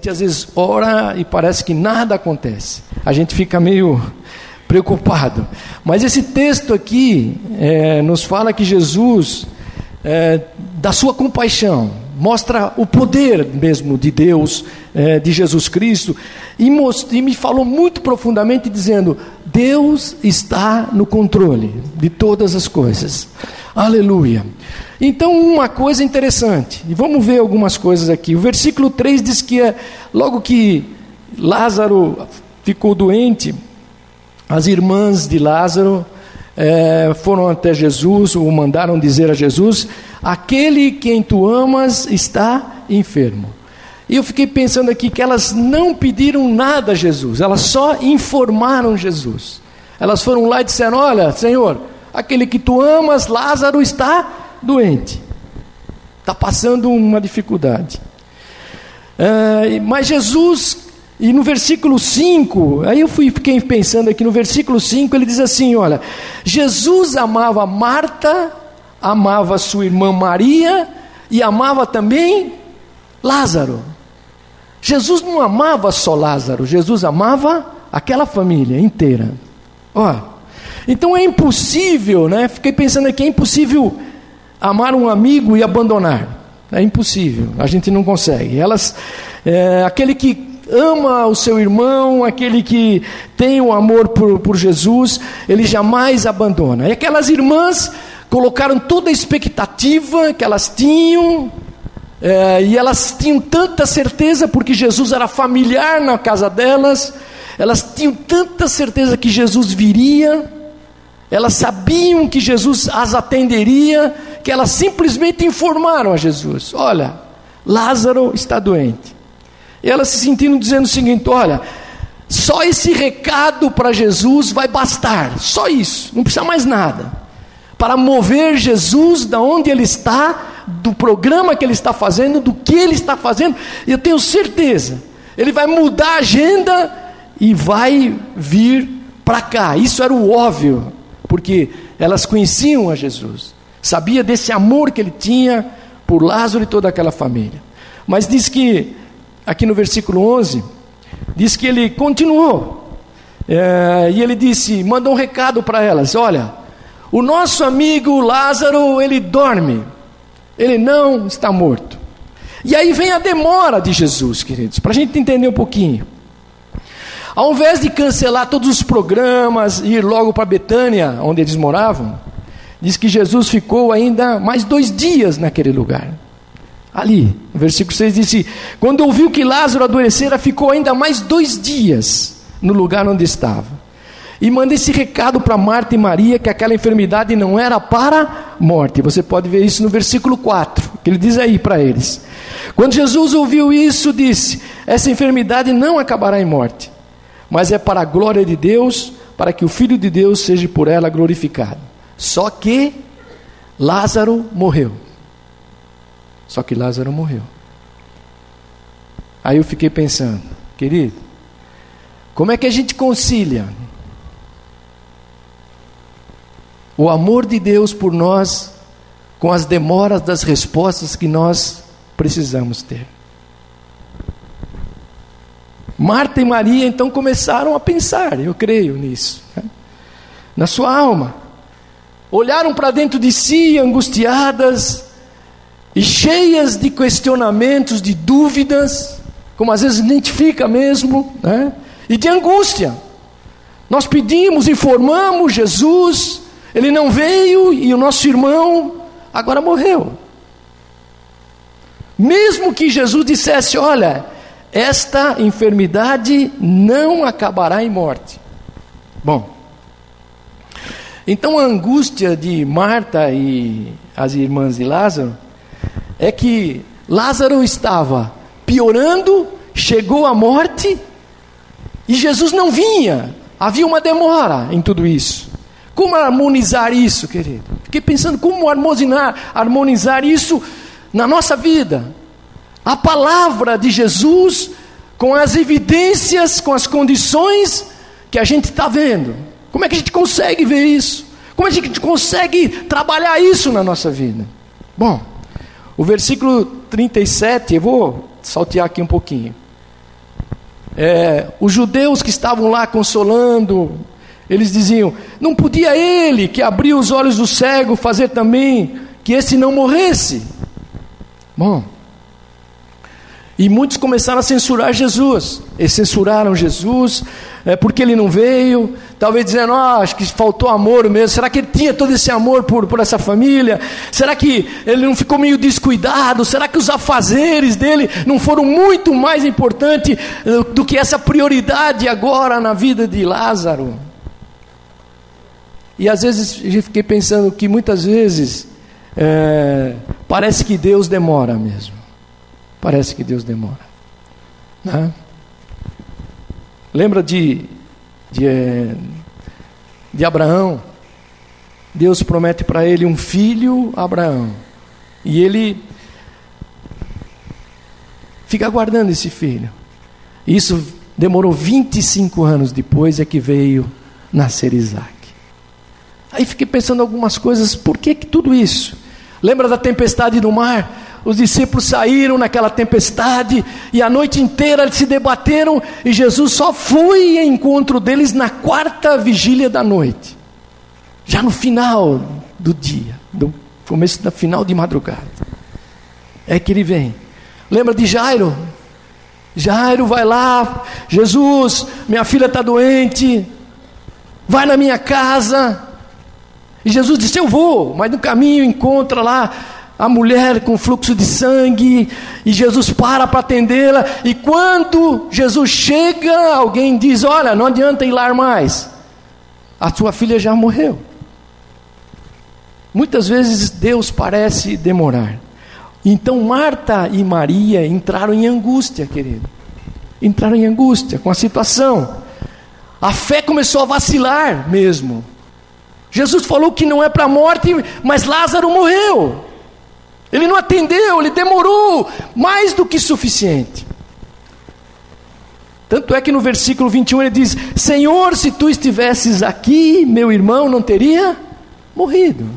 gente às vezes ora e parece que nada acontece. A gente fica meio preocupado. Mas esse texto aqui é, nos fala que Jesus, é, da sua compaixão, mostra o poder mesmo de Deus, é, de Jesus Cristo, e, e me falou muito profundamente dizendo: Deus está no controle de todas as coisas. Aleluia. Então, uma coisa interessante, e vamos ver algumas coisas aqui. O versículo 3 diz que é, logo que Lázaro ficou doente, as irmãs de Lázaro é, foram até Jesus, o mandaram dizer a Jesus: Aquele quem tu amas está enfermo. E eu fiquei pensando aqui que elas não pediram nada a Jesus, elas só informaram Jesus. Elas foram lá e disseram: Olha, Senhor, aquele que tu amas, Lázaro, está doente, está passando uma dificuldade. É, mas Jesus e no versículo 5, aí eu fui, fiquei pensando aqui no versículo 5, ele diz assim: olha, Jesus amava Marta, amava sua irmã Maria e amava também Lázaro. Jesus não amava só Lázaro, Jesus amava aquela família inteira. Ó, então é impossível, né? Fiquei pensando aqui, é impossível amar um amigo e abandonar. É impossível, a gente não consegue. Elas, é, aquele que ama o seu irmão, aquele que tem o amor por, por Jesus, ele jamais abandona. E aquelas irmãs colocaram toda a expectativa que elas tinham, é, e elas tinham tanta certeza, porque Jesus era familiar na casa delas, elas tinham tanta certeza que Jesus viria, elas sabiam que Jesus as atenderia, que elas simplesmente informaram a Jesus: Olha, Lázaro está doente. E ela se sentindo dizendo o seguinte: olha, só esse recado para Jesus vai bastar, só isso, não precisa mais nada. Para mover Jesus da onde ele está, do programa que ele está fazendo, do que ele está fazendo, eu tenho certeza, ele vai mudar a agenda e vai vir para cá. Isso era o óbvio, porque elas conheciam a Jesus, sabia desse amor que ele tinha por Lázaro e toda aquela família. Mas diz que aqui no versículo 11, diz que ele continuou. É, e ele disse: manda um recado para elas: olha, o nosso amigo Lázaro, ele dorme, ele não está morto. E aí vem a demora de Jesus, queridos, para a gente entender um pouquinho. Ao invés de cancelar todos os programas e ir logo para Betânia, onde eles moravam, diz que Jesus ficou ainda mais dois dias naquele lugar. Ali, versículo 6 disse: Quando ouviu que Lázaro adoecera, ficou ainda mais dois dias no lugar onde estava. E manda esse recado para Marta e Maria que aquela enfermidade não era para morte. Você pode ver isso no versículo 4, que ele diz aí para eles. Quando Jesus ouviu isso, disse: Essa enfermidade não acabará em morte, mas é para a glória de Deus, para que o Filho de Deus seja por ela glorificado. Só que Lázaro morreu. Só que Lázaro morreu. Aí eu fiquei pensando, querido, como é que a gente concilia o amor de Deus por nós com as demoras das respostas que nós precisamos ter? Marta e Maria então começaram a pensar, eu creio nisso, né? na sua alma. Olharam para dentro de si, angustiadas, e cheias de questionamentos, de dúvidas, como às vezes identifica mesmo, né? e de angústia. Nós pedimos, informamos Jesus, ele não veio e o nosso irmão agora morreu. Mesmo que Jesus dissesse: Olha, esta enfermidade não acabará em morte. Bom, então a angústia de Marta e as irmãs de Lázaro é que Lázaro estava piorando, chegou à morte e Jesus não vinha. Havia uma demora em tudo isso. Como harmonizar isso, querido? Fiquei pensando como harmonizar, harmonizar isso na nossa vida. A palavra de Jesus com as evidências, com as condições que a gente está vendo. Como é que a gente consegue ver isso? Como é que a gente consegue trabalhar isso na nossa vida? Bom, o versículo 37, eu vou saltear aqui um pouquinho. é, os judeus que estavam lá consolando, eles diziam: não podia ele que abriu os olhos do cego fazer também que esse não morresse? Bom, e muitos começaram a censurar Jesus. Eles censuraram Jesus é, porque ele não veio. Talvez dizendo, oh, acho que faltou amor mesmo. Será que ele tinha todo esse amor por, por essa família? Será que ele não ficou meio descuidado? Será que os afazeres dele não foram muito mais importantes eh, do que essa prioridade agora na vida de Lázaro? E às vezes eu fiquei pensando que muitas vezes é, parece que Deus demora mesmo. Parece que Deus demora. Né? Lembra de, de, é, de Abraão? Deus promete para ele um filho, Abraão. E ele fica aguardando esse filho. Isso demorou 25 anos depois é que veio nascer Isaac. Aí fiquei pensando algumas coisas, por que, que tudo isso? Lembra da tempestade no mar? Os discípulos saíram naquela tempestade e a noite inteira eles se debateram e Jesus só foi em encontro deles na quarta vigília da noite, já no final do dia, do começo da final de madrugada. É que ele vem. Lembra de Jairo? Jairo vai lá, Jesus, minha filha está doente, vai na minha casa. E Jesus disse: Eu vou, mas no caminho encontra lá a mulher com fluxo de sangue, e Jesus para para atendê-la, e quando Jesus chega, alguém diz: Olha, não adianta ir lá mais, a sua filha já morreu. Muitas vezes Deus parece demorar. Então Marta e Maria entraram em angústia, querido. Entraram em angústia com a situação. A fé começou a vacilar mesmo. Jesus falou que não é para a morte, mas Lázaro morreu. Ele não atendeu, ele demorou mais do que suficiente. Tanto é que no versículo 21 ele diz: Senhor, se tu estivesses aqui, meu irmão não teria morrido.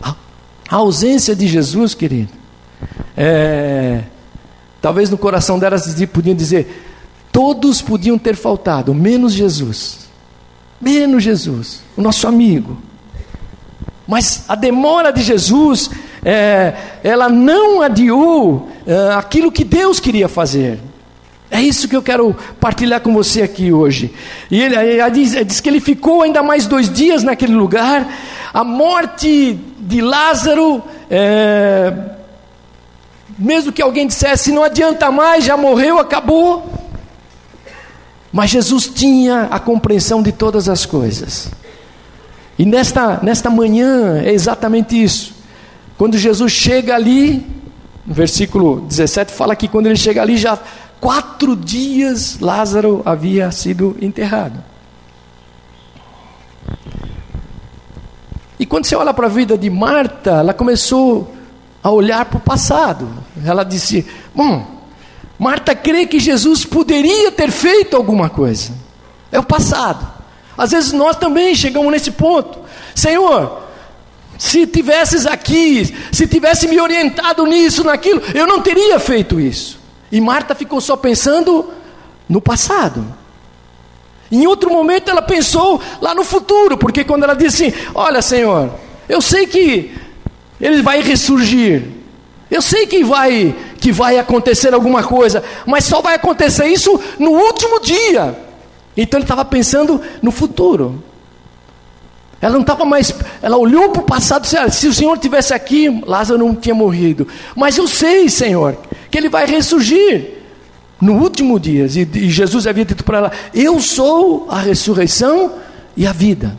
A ausência de Jesus, querido, é, talvez no coração delas podiam dizer: todos podiam ter faltado, menos Jesus, menos Jesus, o nosso amigo. Mas a demora de Jesus, é, ela não adiou é, aquilo que Deus queria fazer. É isso que eu quero partilhar com você aqui hoje. E ele, ele diz, diz que ele ficou ainda mais dois dias naquele lugar. A morte de Lázaro, é, mesmo que alguém dissesse, não adianta mais, já morreu, acabou. Mas Jesus tinha a compreensão de todas as coisas. E nesta, nesta manhã é exatamente isso. Quando Jesus chega ali, no versículo 17 fala que quando ele chega ali, já quatro dias Lázaro havia sido enterrado. E quando você olha para a vida de Marta, ela começou a olhar para o passado. Ela disse: Bom, Marta crê que Jesus poderia ter feito alguma coisa. É o passado. Às vezes nós também chegamos nesse ponto. Senhor, se tivesses aqui, se tivesse me orientado nisso, naquilo, eu não teria feito isso. E Marta ficou só pensando no passado. Em outro momento ela pensou lá no futuro, porque quando ela disse assim: Olha, Senhor, eu sei que ele vai ressurgir, eu sei que vai que vai acontecer alguma coisa, mas só vai acontecer isso no último dia. Então ele estava pensando no futuro. Ela não estava mais. Ela olhou para o passado e disse: ah, se o Senhor tivesse aqui, Lázaro não tinha morrido. Mas eu sei, Senhor, que ele vai ressurgir no último dia. E, e Jesus havia dito para ela: Eu sou a ressurreição e a vida.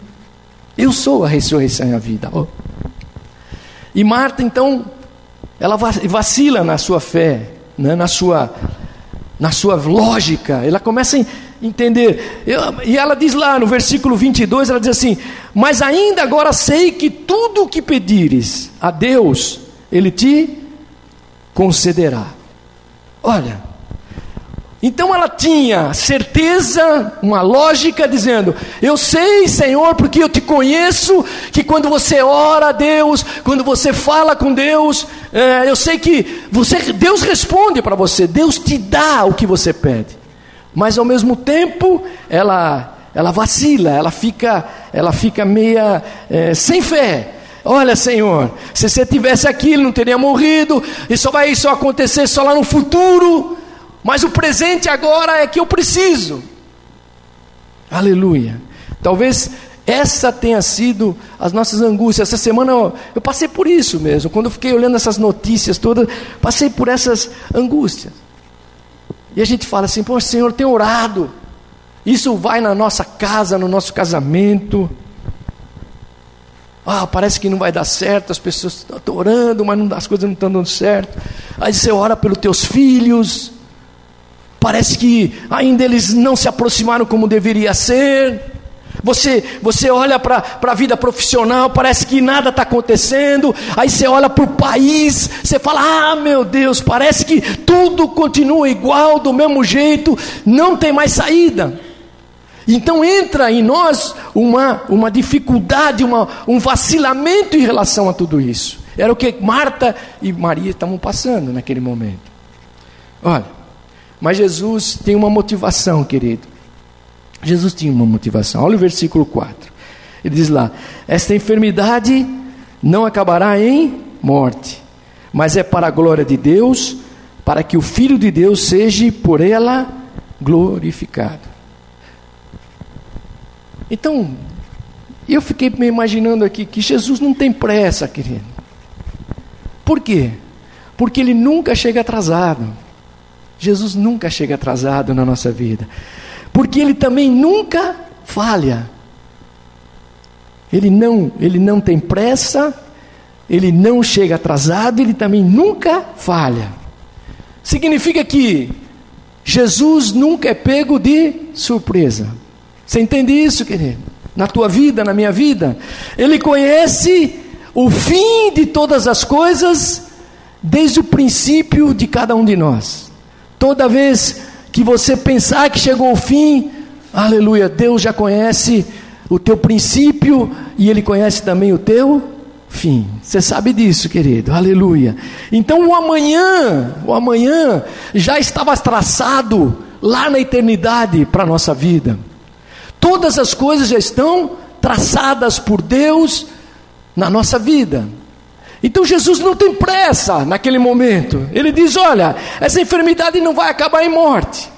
Eu sou a ressurreição e a vida. Oh. E Marta, então, ela vacila na sua fé, né, na, sua, na sua lógica. Ela começa a entender. e ela diz lá no versículo 22, ela diz assim: Mas ainda agora sei que tudo o que pedires a Deus, Ele te concederá. Olha, Então ela tinha certeza, uma lógica dizendo: Eu sei, Senhor, porque eu te conheço, que quando você ora a Deus, quando você fala com Deus, é, eu sei que você, Deus responde para você, Deus te dá o que você pede. Mas ao mesmo tempo, ela, ela vacila, ela fica, ela fica meia é, sem fé. Olha, Senhor, se você tivesse aqui, ele não teria morrido, e só vai isso acontecer só lá no futuro. Mas o presente agora é que eu preciso. Aleluia. Talvez essa tenha sido as nossas angústias. Essa semana eu, eu, passei por isso mesmo. Quando eu fiquei olhando essas notícias todas, passei por essas angústias. E a gente fala assim: Pô, Senhor, tem orado. Isso vai na nossa casa, no nosso casamento. Ah, parece que não vai dar certo, as pessoas estão orando, mas não, as coisas não estão dando certo. Aí você ora pelos teus filhos, parece que ainda eles não se aproximaram como deveria ser. Você, você olha para a vida profissional, parece que nada está acontecendo. Aí você olha para o país, você fala: Ah, meu Deus, parece que tudo continua igual, do mesmo jeito, não tem mais saída. Então entra em nós uma, uma dificuldade, uma, um vacilamento em relação a tudo isso. Era o que Marta e Maria estavam passando naquele momento. Olha, mas Jesus tem uma motivação, querido. Jesus tinha uma motivação. Olha o versículo 4. Ele diz lá: Esta enfermidade não acabará em morte, mas é para a glória de Deus, para que o Filho de Deus seja por ela glorificado. Então, eu fiquei me imaginando aqui que Jesus não tem pressa, querido. Por quê? Porque ele nunca chega atrasado. Jesus nunca chega atrasado na nossa vida, porque ele também nunca falha. Ele não, ele não tem pressa, ele não chega atrasado, ele também nunca falha. Significa que Jesus nunca é pego de surpresa. Você entende isso, querido? Na tua vida, na minha vida, ele conhece o fim de todas as coisas desde o princípio de cada um de nós. Toda vez que você pensar que chegou o fim, aleluia, Deus já conhece o teu princípio e Ele conhece também o teu fim. Você sabe disso, querido, aleluia. Então o amanhã, o amanhã já estava traçado lá na eternidade para a nossa vida. Todas as coisas já estão traçadas por Deus na nossa vida. Então Jesus não tem pressa naquele momento. Ele diz: Olha, essa enfermidade não vai acabar em morte.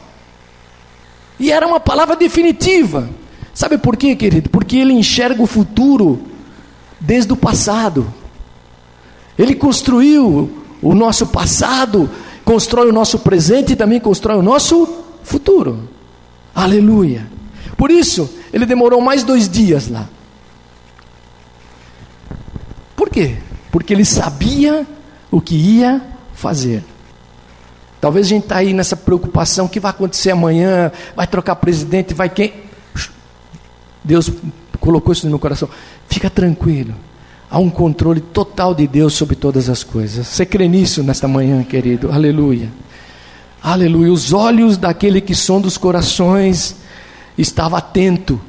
E era uma palavra definitiva. Sabe por quê, querido? Porque ele enxerga o futuro desde o passado. Ele construiu o nosso passado, constrói o nosso presente e também constrói o nosso futuro. Aleluia. Por isso, ele demorou mais dois dias lá. Por quê? Porque ele sabia o que ia fazer. Talvez a gente está aí nessa preocupação: o que vai acontecer amanhã? Vai trocar presidente? Vai quem? Deus colocou isso no meu coração. Fica tranquilo. Há um controle total de Deus sobre todas as coisas. Você crê nisso nesta manhã, querido? Aleluia. Aleluia. Os olhos daquele que som dos corações estava atento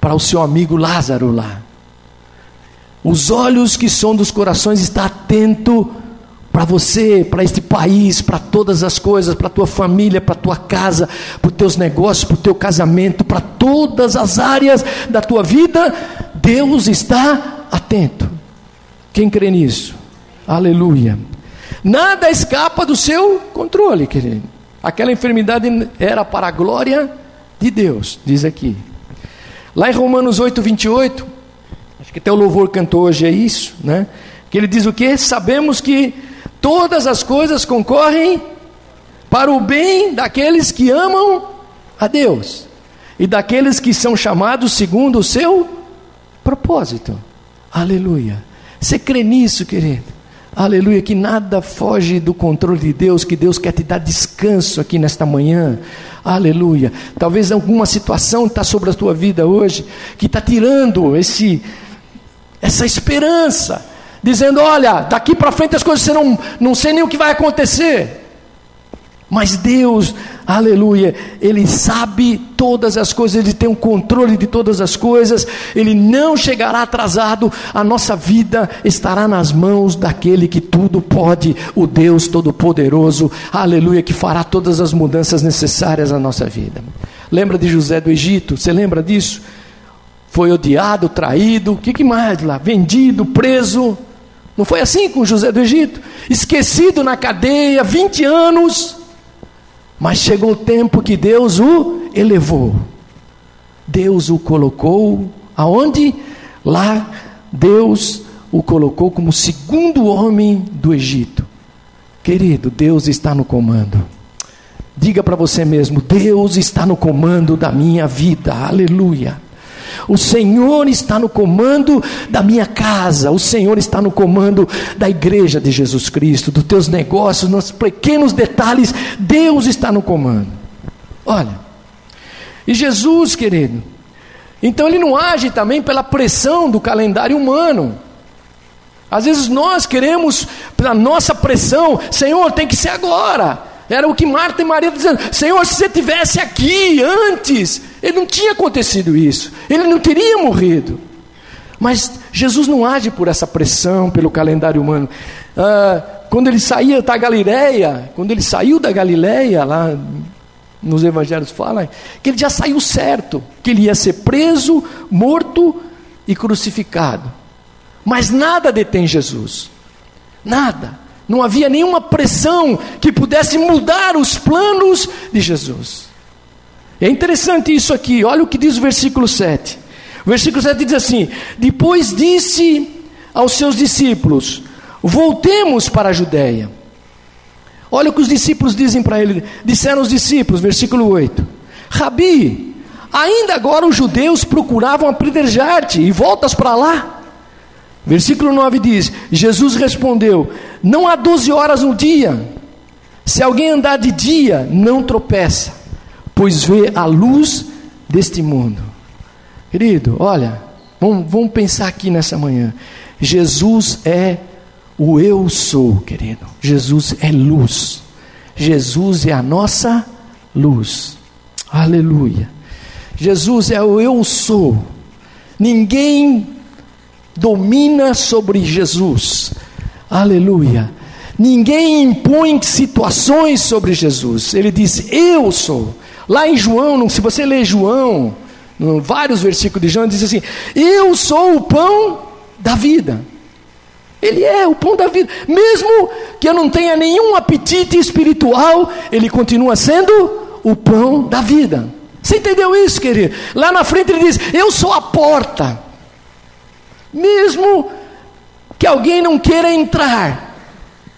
para o seu amigo Lázaro lá. Os olhos que são dos corações está atento para você, para este país, para todas as coisas, para tua família, para tua casa, para os teus negócios, para o teu casamento, para todas as áreas da tua vida, Deus está atento. Quem crê nisso? Aleluia. Nada escapa do seu controle, querido. Aquela enfermidade era para a glória de Deus, diz aqui. Lá em Romanos 8, 28, Acho que até o louvor cantou hoje é isso, né? Que ele diz o que? Sabemos que todas as coisas concorrem para o bem daqueles que amam a Deus e daqueles que são chamados segundo o seu propósito. Aleluia. Você crê nisso, querido? Aleluia, que nada foge do controle de Deus, que Deus quer te dar descanso aqui nesta manhã. Aleluia. Talvez alguma situação está sobre a tua vida hoje que está tirando esse essa esperança, dizendo: olha, daqui para frente as coisas serão, não sei nem o que vai acontecer. Mas Deus, aleluia, Ele sabe todas as coisas, Ele tem o um controle de todas as coisas, Ele não chegará atrasado, a nossa vida estará nas mãos daquele que tudo pode, o Deus Todo-Poderoso, aleluia, que fará todas as mudanças necessárias na nossa vida. Lembra de José do Egito? Você lembra disso? Foi odiado, traído, o que, que mais lá? Vendido, preso. Não foi assim com José do Egito? Esquecido na cadeia, 20 anos. Mas chegou o tempo que Deus o elevou. Deus o colocou aonde? Lá Deus o colocou como segundo homem do Egito. Querido, Deus está no comando. Diga para você mesmo: Deus está no comando da minha vida. Aleluia. O Senhor está no comando da minha casa, o Senhor está no comando da igreja de Jesus Cristo, dos teus negócios, nos pequenos detalhes, Deus está no comando. Olha, e Jesus, querido, então ele não age também pela pressão do calendário humano. Às vezes nós queremos, pela nossa pressão, Senhor, tem que ser agora. Era o que Marta e Maria dizendo: Senhor, se você tivesse aqui antes, ele não tinha acontecido isso, ele não teria morrido. Mas Jesus não age por essa pressão, pelo calendário humano. Ah, quando ele saía da Galileia, quando ele saiu da Galileia, lá nos evangelhos fala que ele já saiu certo, que ele ia ser preso, morto e crucificado. Mas nada detém Jesus. Nada. Não havia nenhuma pressão que pudesse mudar os planos de Jesus. É interessante isso aqui, olha o que diz o versículo 7. O versículo 7 diz assim: Depois disse aos seus discípulos: Voltemos para a Judéia. Olha o que os discípulos dizem para ele. Disseram os discípulos, versículo 8: Rabi, ainda agora os judeus procuravam apedrejar-te e voltas para lá. Versículo 9 diz: Jesus respondeu: Não há doze horas no dia. Se alguém andar de dia, não tropeça, pois vê a luz deste mundo. Querido, olha, vamos, vamos pensar aqui nessa manhã. Jesus é o eu sou, querido. Jesus é luz. Jesus é a nossa luz. Aleluia. Jesus é o eu sou. Ninguém domina sobre Jesus. Aleluia. Ninguém impõe situações sobre Jesus. Ele diz: Eu sou. Lá em João, se você ler João, vários versículos de João, diz assim: Eu sou o pão da vida. Ele é o pão da vida. Mesmo que eu não tenha nenhum apetite espiritual, ele continua sendo o pão da vida. Você entendeu isso, querido? Lá na frente ele diz: Eu sou a porta. Mesmo que alguém não queira entrar,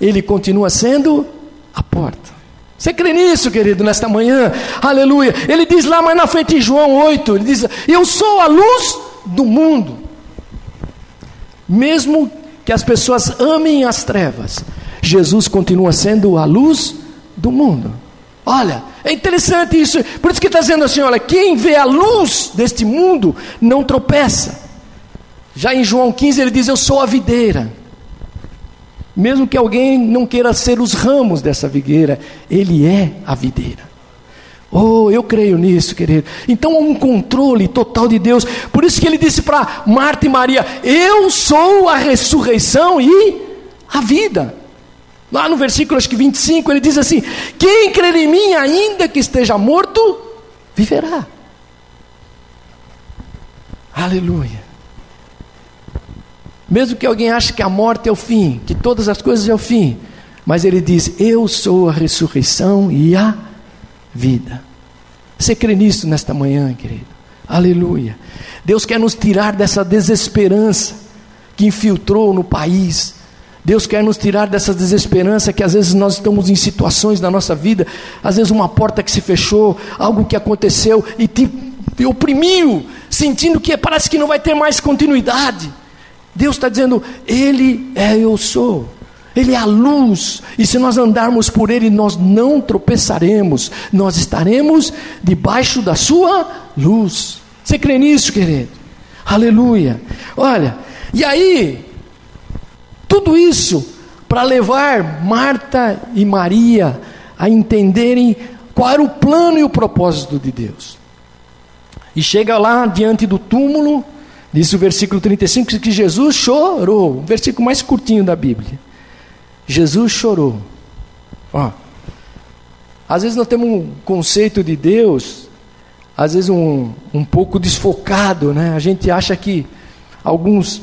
ele continua sendo a porta. Você crê nisso, querido, nesta manhã? Aleluia. Ele diz lá mais na frente em João 8, ele diz: "Eu sou a luz do mundo". Mesmo que as pessoas amem as trevas, Jesus continua sendo a luz do mundo. Olha, é interessante isso. Por isso que está dizendo assim: olha, quem vê a luz deste mundo não tropeça. Já em João 15 ele diz: Eu sou a videira. Mesmo que alguém não queira ser os ramos dessa videira, ele é a videira. Oh, eu creio nisso, querido. Então há um controle total de Deus. Por isso que ele disse para Marta e Maria: Eu sou a ressurreição e a vida. Lá no versículo acho que 25 ele diz assim: Quem crer em mim, ainda que esteja morto, viverá. Aleluia. Mesmo que alguém ache que a morte é o fim, que todas as coisas é o fim, mas ele diz: Eu sou a ressurreição e a vida. Você crê nisso nesta manhã, querido? Aleluia. Deus quer nos tirar dessa desesperança que infiltrou no país. Deus quer nos tirar dessa desesperança que às vezes nós estamos em situações da nossa vida, às vezes uma porta que se fechou, algo que aconteceu e te oprimiu, sentindo que parece que não vai ter mais continuidade. Deus está dizendo: Ele é eu sou. Ele é a luz, e se nós andarmos por Ele, nós não tropeçaremos, nós estaremos debaixo da Sua luz. Você crê nisso, querido? Aleluia. Olha, e aí, tudo isso para levar Marta e Maria a entenderem qual era o plano e o propósito de Deus. E chega lá diante do túmulo, diz o versículo 35 que Jesus chorou, o versículo mais curtinho da Bíblia. Jesus chorou. Ó, às vezes nós temos um conceito de Deus, às vezes um, um pouco desfocado, né? A gente acha que alguns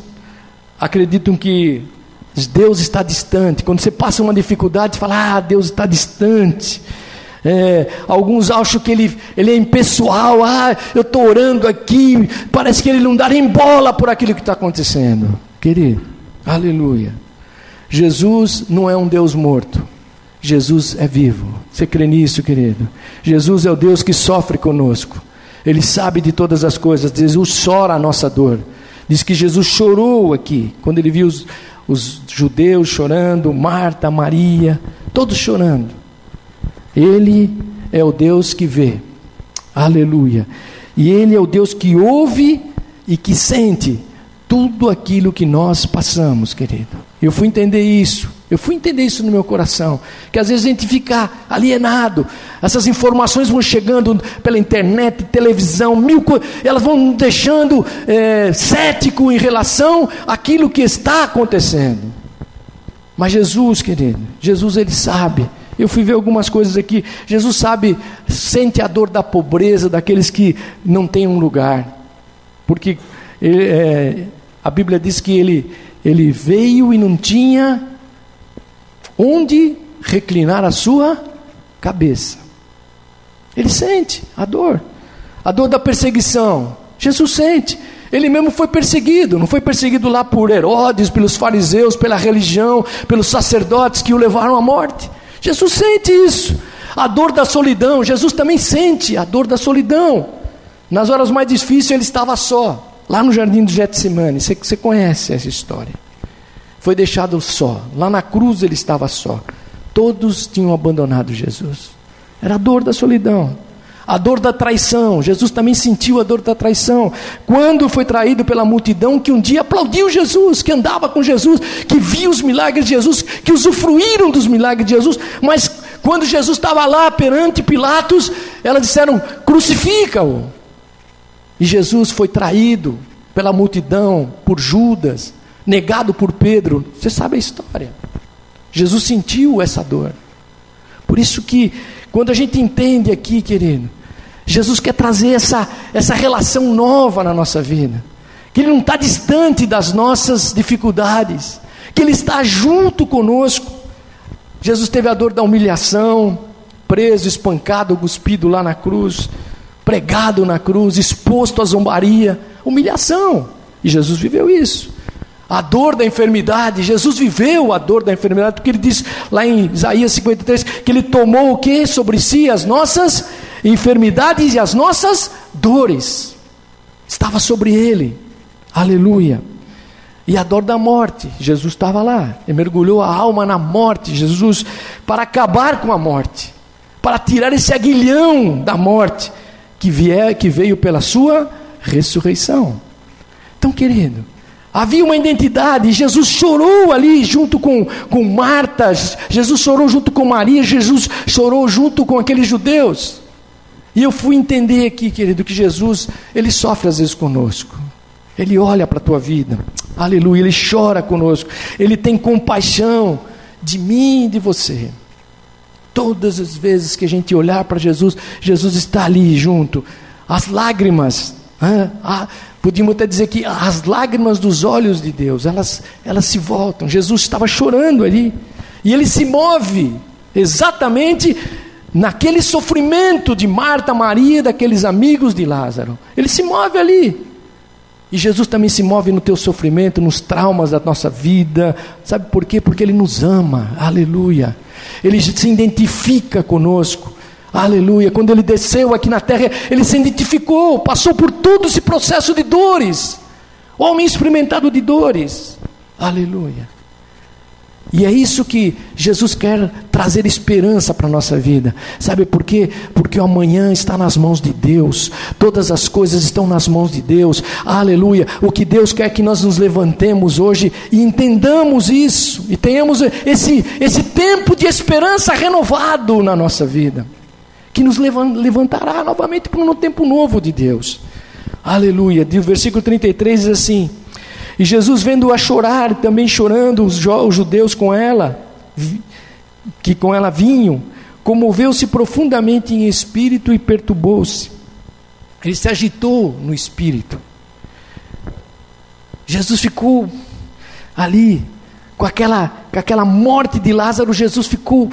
acreditam que Deus está distante. Quando você passa uma dificuldade, fala, ah, Deus está distante. É, alguns acham que ele, ele é impessoal. Ah, eu estou orando aqui, parece que ele não dá nem bola por aquilo que está acontecendo. Querido, aleluia. Jesus não é um Deus morto. Jesus é vivo. Você crê nisso, querido? Jesus é o Deus que sofre conosco. Ele sabe de todas as coisas. Jesus chora a nossa dor. Diz que Jesus chorou aqui, quando ele viu os, os judeus chorando, Marta, Maria, todos chorando. Ele é o Deus que vê. Aleluia. E Ele é o Deus que ouve e que sente tudo aquilo que nós passamos, querido. Eu fui entender isso. Eu fui entender isso no meu coração. Que às vezes a gente fica alienado. Essas informações vão chegando pela internet, televisão, mil coisas. Elas vão deixando é, cético em relação àquilo que está acontecendo. Mas Jesus, querido, Jesus ele sabe. Eu fui ver algumas coisas aqui. Jesus sabe, sente a dor da pobreza daqueles que não têm um lugar. Porque ele, é, a Bíblia diz que ele, ele veio e não tinha onde reclinar a sua cabeça. Ele sente a dor, a dor da perseguição. Jesus sente. Ele mesmo foi perseguido, não foi perseguido lá por Herodes, pelos fariseus, pela religião, pelos sacerdotes que o levaram à morte. Jesus sente isso. A dor da solidão, Jesus também sente a dor da solidão. Nas horas mais difíceis ele estava só, lá no jardim do Getsemane. Você, você conhece essa história foi deixado só. Lá na cruz ele estava só. Todos tinham abandonado Jesus. Era a dor da solidão, a dor da traição. Jesus também sentiu a dor da traição. Quando foi traído pela multidão que um dia aplaudiu Jesus, que andava com Jesus, que viu os milagres de Jesus, que usufruíram dos milagres de Jesus, mas quando Jesus estava lá perante Pilatos, elas disseram: crucifica-o. E Jesus foi traído pela multidão, por Judas, negado por Pedro. Você sabe a história. Jesus sentiu essa dor. Por isso que, quando a gente entende aqui, querido, Jesus quer trazer essa, essa relação nova na nossa vida. Que Ele não está distante das nossas dificuldades. Que Ele está junto conosco. Jesus teve a dor da humilhação, preso, espancado, cuspido lá na cruz, pregado na cruz, exposto à zombaria, humilhação. E Jesus viveu isso. A dor da enfermidade, Jesus viveu a dor da enfermidade, porque ele diz lá em Isaías 53 que ele tomou o que sobre si? As nossas enfermidades e as nossas dores. Estava sobre ele. Aleluia. E a dor da morte, Jesus estava lá, ele mergulhou a alma na morte, Jesus, para acabar com a morte, para tirar esse aguilhão da morte que, vier, que veio pela sua ressurreição. Então, querido, Havia uma identidade, Jesus chorou ali junto com, com Marta, Jesus chorou junto com Maria, Jesus chorou junto com aqueles judeus. E eu fui entender aqui, querido, que Jesus, ele sofre às vezes conosco. Ele olha para a tua vida, aleluia, ele chora conosco, ele tem compaixão de mim e de você. Todas as vezes que a gente olhar para Jesus, Jesus está ali junto. As lágrimas, ah, Podíamos até dizer que as lágrimas dos olhos de Deus, elas, elas se voltam. Jesus estava chorando ali. E ele se move exatamente naquele sofrimento de Marta, Maria, daqueles amigos de Lázaro. Ele se move ali. E Jesus também se move no teu sofrimento, nos traumas da nossa vida. Sabe por quê? Porque Ele nos ama. Aleluia. Ele se identifica conosco. Aleluia. Quando ele desceu aqui na terra, ele se identificou, passou por todo esse processo de dores. Homem experimentado de dores. Aleluia. E é isso que Jesus quer trazer esperança para a nossa vida. Sabe por quê? Porque o amanhã está nas mãos de Deus. Todas as coisas estão nas mãos de Deus. Aleluia. O que Deus quer que nós nos levantemos hoje e entendamos isso. E tenhamos esse, esse tempo de esperança renovado na nossa vida que nos levantará novamente para um tempo novo de Deus. Aleluia. O versículo 33 diz assim: E Jesus vendo-a chorar, também chorando, os judeus com ela, que com ela vinham, comoveu-se profundamente em espírito e perturbou-se. Ele se agitou no espírito. Jesus ficou ali, com aquela, com aquela morte de Lázaro, Jesus ficou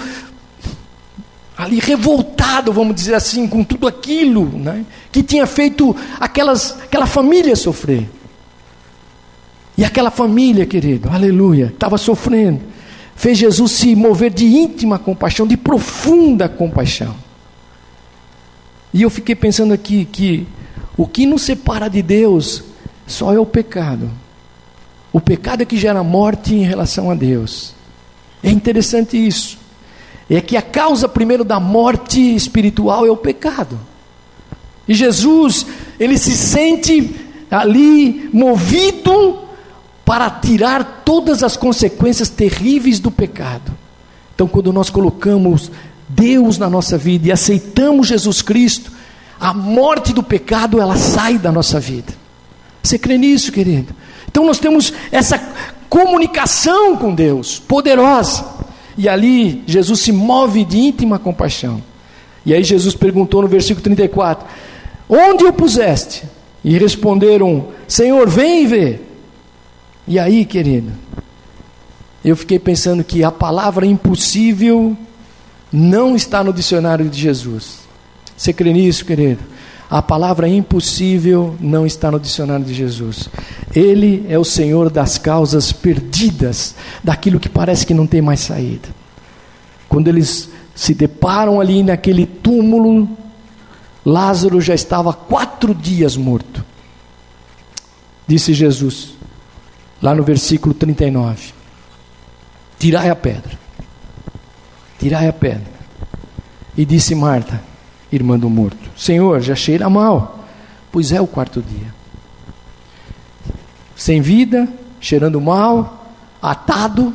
ali revoltado, vamos dizer assim, com tudo aquilo né, que tinha feito aquelas, aquela família sofrer. E aquela família, querido, aleluia, estava sofrendo, fez Jesus se mover de íntima compaixão, de profunda compaixão. E eu fiquei pensando aqui que o que nos separa de Deus só é o pecado. O pecado é que gera morte em relação a Deus. É interessante isso. É que a causa primeiro da morte espiritual é o pecado. E Jesus, ele se sente ali movido para tirar todas as consequências terríveis do pecado. Então, quando nós colocamos Deus na nossa vida e aceitamos Jesus Cristo, a morte do pecado ela sai da nossa vida. Você crê nisso, querido? Então nós temos essa comunicação com Deus poderosa. E ali Jesus se move de íntima compaixão. E aí Jesus perguntou no versículo 34: Onde o puseste? E responderam: Senhor, vem e vê. E aí, querido, eu fiquei pensando que a palavra impossível não está no dicionário de Jesus. Você crê nisso, querido? A palavra impossível não está no dicionário de Jesus. Ele é o Senhor das causas perdidas, daquilo que parece que não tem mais saída. Quando eles se deparam ali naquele túmulo, Lázaro já estava quatro dias morto. Disse Jesus, lá no versículo 39: Tirai a pedra, tirai a pedra. E disse Marta: irmã do morto. Senhor, já cheira mal, pois é o quarto dia. Sem vida, cheirando mal, atado,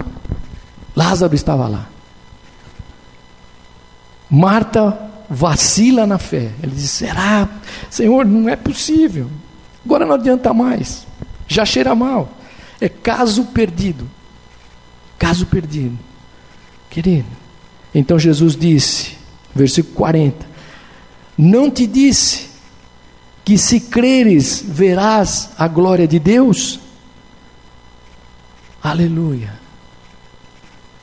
Lázaro estava lá. Marta vacila na fé. Ele diz: Será, Senhor, não é possível. Agora não adianta mais. Já cheira mal. É caso perdido. Caso perdido. Querido. Então Jesus disse, versículo 40: não te disse que se creres verás a glória de Deus? Aleluia.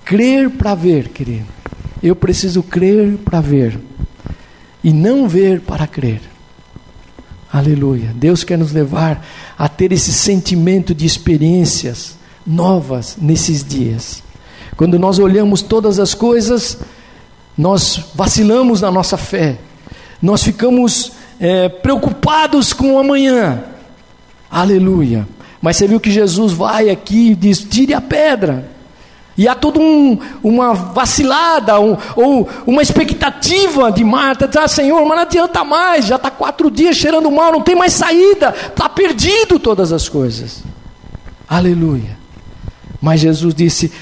Crer para ver, querido. Eu preciso crer para ver e não ver para crer. Aleluia. Deus quer nos levar a ter esse sentimento de experiências novas nesses dias. Quando nós olhamos todas as coisas, nós vacilamos na nossa fé, nós ficamos é, preocupados com o amanhã. Aleluia. Mas você viu que Jesus vai aqui e diz: tire a pedra. E há toda um, uma vacilada, um, ou uma expectativa de Marta, ah, Senhor, mas não adianta mais, já está quatro dias cheirando mal, não tem mais saída, está perdido todas as coisas. Aleluia. Mas Jesus disse: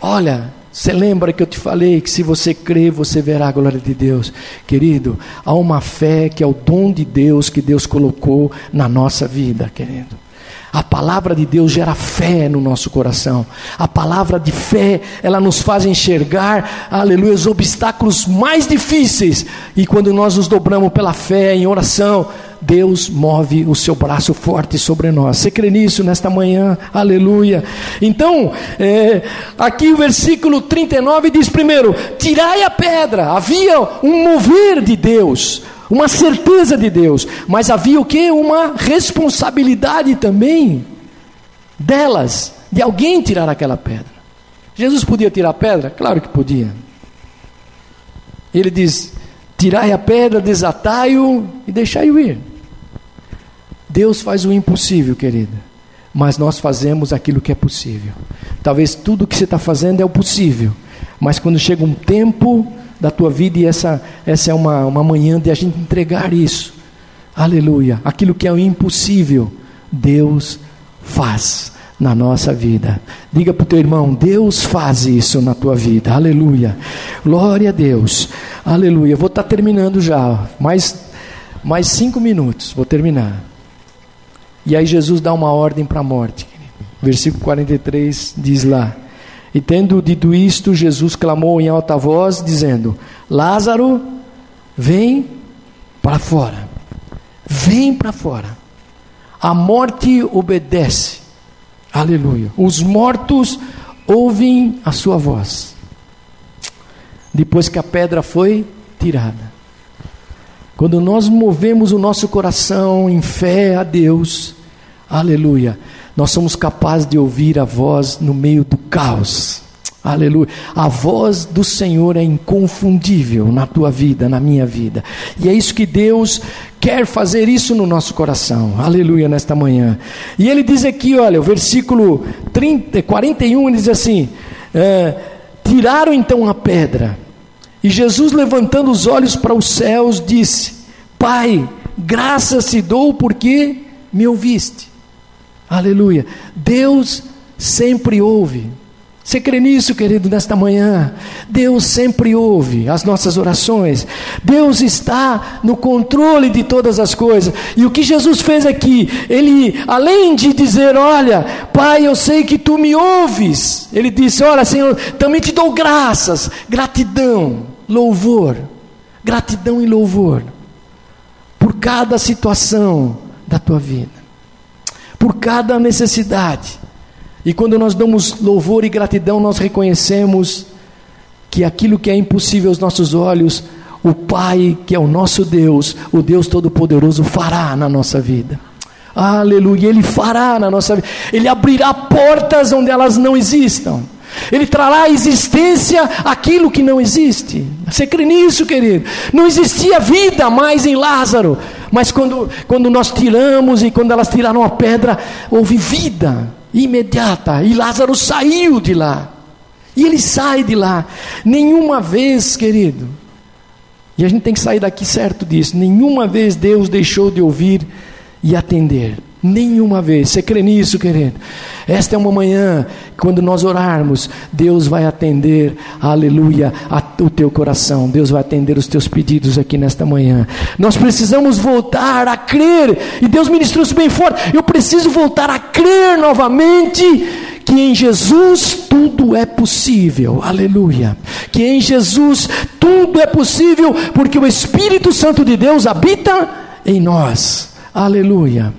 Olha, você lembra que eu te falei que se você crer, você verá a glória de Deus? Querido, há uma fé que é o dom de Deus que Deus colocou na nossa vida, querido. A palavra de Deus gera fé no nosso coração. A palavra de fé, ela nos faz enxergar, aleluia, os obstáculos mais difíceis. E quando nós nos dobramos pela fé em oração, Deus move o seu braço forte sobre nós. Você crê nisso nesta manhã? Aleluia. Então, é, aqui o versículo 39 diz primeiro: tirai a pedra. Havia um mover de Deus, uma certeza de Deus, mas havia o que? Uma responsabilidade também delas, de alguém tirar aquela pedra. Jesus podia tirar a pedra? Claro que podia. Ele diz: tirai a pedra, desatai-o e deixai-o ir. Deus faz o impossível, querida, mas nós fazemos aquilo que é possível. Talvez tudo que você está fazendo é o possível, mas quando chega um tempo da tua vida, e essa, essa é uma, uma manhã de a gente entregar isso, aleluia, aquilo que é o impossível, Deus faz na nossa vida. Diga para o teu irmão: Deus faz isso na tua vida. Aleluia. Glória a Deus. Aleluia. Vou estar tá terminando já. Mais, mais cinco minutos. Vou terminar. E aí Jesus dá uma ordem para a morte. Versículo 43 diz lá: E tendo dito isto, Jesus clamou em alta voz, dizendo: Lázaro, vem para fora. Vem para fora. A morte obedece Aleluia. Os mortos ouvem a sua voz. Depois que a pedra foi tirada. Quando nós movemos o nosso coração em fé a Deus, aleluia, nós somos capazes de ouvir a voz no meio do caos. Aleluia. A voz do Senhor é inconfundível na tua vida, na minha vida. E é isso que Deus quer fazer isso no nosso coração. Aleluia nesta manhã. E ele diz aqui, olha, o versículo 30, 41, ele diz assim: é, tiraram então a pedra. E Jesus, levantando os olhos para os céus, disse: Pai, graças te dou porque me ouviste. Aleluia. Deus sempre ouve. Você crê nisso, querido, nesta manhã? Deus sempre ouve as nossas orações. Deus está no controle de todas as coisas. E o que Jesus fez aqui, ele, além de dizer, olha, Pai, eu sei que tu me ouves, ele disse, olha, Senhor, também te dou graças, gratidão, louvor, gratidão e louvor por cada situação da tua vida, por cada necessidade e quando nós damos louvor e gratidão, nós reconhecemos que aquilo que é impossível aos nossos olhos, o Pai, que é o nosso Deus, o Deus Todo-Poderoso, fará na nossa vida. Aleluia, Ele fará na nossa vida, Ele abrirá portas onde elas não existam. Ele trará à existência aquilo que não existe. Você crê nisso, querido? Não existia vida mais em Lázaro, mas quando, quando nós tiramos e quando elas tiraram a pedra, houve vida imediata. E Lázaro saiu de lá. E ele sai de lá. Nenhuma vez, querido, e a gente tem que sair daqui certo disso, nenhuma vez Deus deixou de ouvir e atender. Nenhuma vez. Você crê nisso, querido? Esta é uma manhã, quando nós orarmos, Deus vai atender, aleluia, a, o teu coração. Deus vai atender os teus pedidos aqui nesta manhã. Nós precisamos voltar a crer, e Deus ministrou isso bem forte. Eu preciso voltar a crer novamente que em Jesus tudo é possível, aleluia. Que em Jesus tudo é possível, porque o Espírito Santo de Deus habita em nós, aleluia.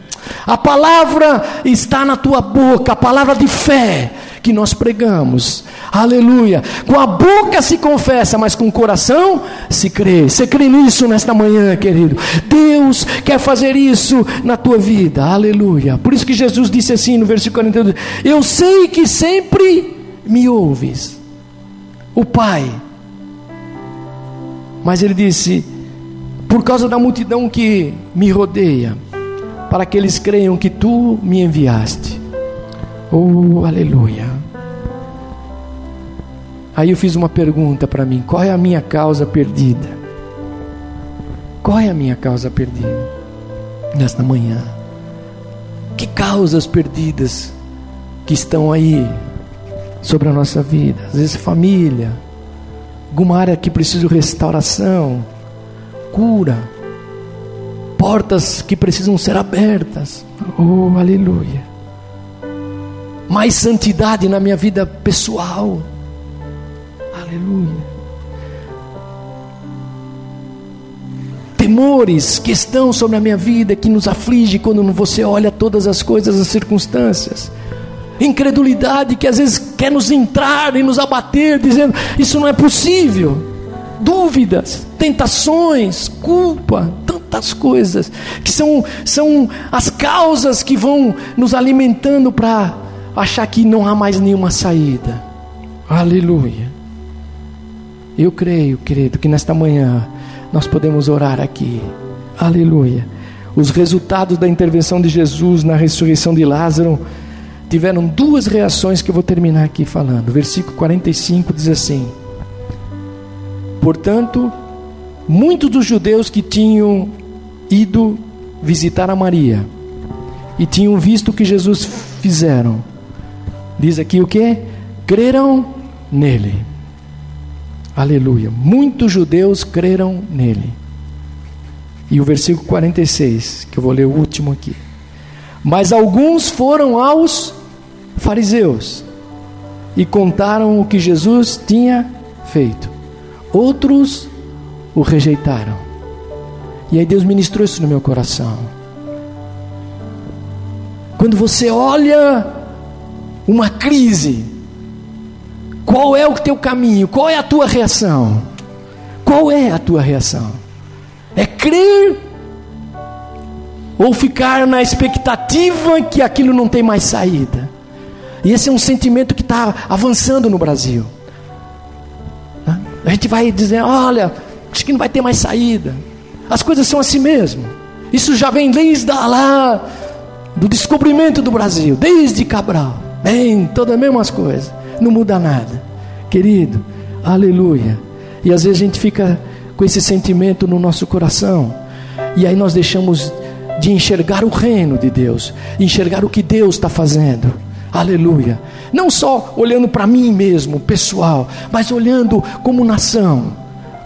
A palavra está na tua boca, a palavra de fé que nós pregamos. Aleluia. Com a boca se confessa, mas com o coração se crê. Você crê nisso nesta manhã, querido? Deus quer fazer isso na tua vida. Aleluia. Por isso que Jesus disse assim no versículo 42: Eu sei que sempre me ouves. O Pai. Mas ele disse: Por causa da multidão que me rodeia para que eles creiam que tu me enviaste. Oh, aleluia. Aí eu fiz uma pergunta para mim: qual é a minha causa perdida? Qual é a minha causa perdida nesta manhã? Que causas perdidas que estão aí sobre a nossa vida? Às vezes família, alguma área que precisa de restauração, cura portas que precisam ser abertas. Oh, aleluia. Mais santidade na minha vida pessoal. Aleluia. Temores que estão sobre a minha vida, que nos aflige quando você olha todas as coisas, as circunstâncias. Incredulidade que às vezes quer nos entrar e nos abater, dizendo: Isso não é possível. Dúvidas, tentações, culpa, tantas coisas, que são, são as causas que vão nos alimentando para achar que não há mais nenhuma saída. Aleluia. Eu creio, querido, que nesta manhã nós podemos orar aqui. Aleluia. Os resultados da intervenção de Jesus na ressurreição de Lázaro tiveram duas reações que eu vou terminar aqui falando. Versículo 45 diz assim: Portanto, muitos dos judeus que tinham ido visitar a Maria e tinham visto o que Jesus fizeram, Diz aqui o que? Creram nele. Aleluia. Muitos judeus creram nele. E o versículo 46, que eu vou ler o último aqui. Mas alguns foram aos fariseus e contaram o que Jesus tinha feito. Outros o rejeitaram. E aí Deus ministrou isso no meu coração. Quando você olha uma crise, qual é o teu caminho? Qual é a tua reação? Qual é a tua reação? É crer ou ficar na expectativa que aquilo não tem mais saída? E esse é um sentimento que está avançando no Brasil. A gente vai dizer: olha, acho que não vai ter mais saída. As coisas são assim mesmo. Isso já vem desde lá do descobrimento do Brasil, desde Cabral. Bem, todas as mesmas coisas. Não muda nada. Querido, aleluia. E às vezes a gente fica com esse sentimento no nosso coração. E aí nós deixamos de enxergar o reino de Deus, enxergar o que Deus está fazendo. Aleluia. Não só olhando para mim mesmo, pessoal, mas olhando como nação,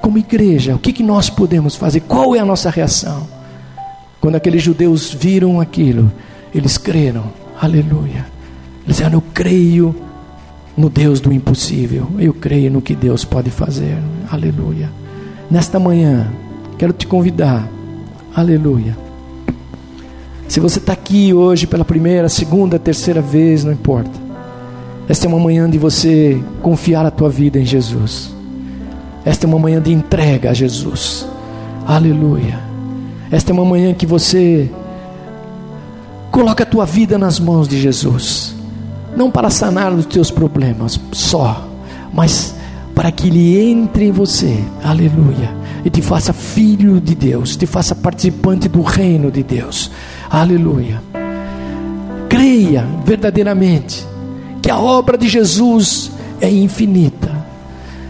como igreja. O que, que nós podemos fazer? Qual é a nossa reação? Quando aqueles judeus viram aquilo, eles creram. Aleluia. Eles disseram: Eu creio no Deus do impossível. Eu creio no que Deus pode fazer. Aleluia. Nesta manhã, quero te convidar. Aleluia se você está aqui hoje pela primeira, segunda, terceira vez, não importa. Esta é uma manhã de você confiar a tua vida em Jesus. Esta é uma manhã de entrega a Jesus. Aleluia. Esta é uma manhã que você coloca a tua vida nas mãos de Jesus. Não para sanar os teus problemas só, mas para que Ele entre em você. Aleluia. E te faça filho de Deus, te faça participante do reino de Deus. Aleluia. Creia verdadeiramente que a obra de Jesus é infinita.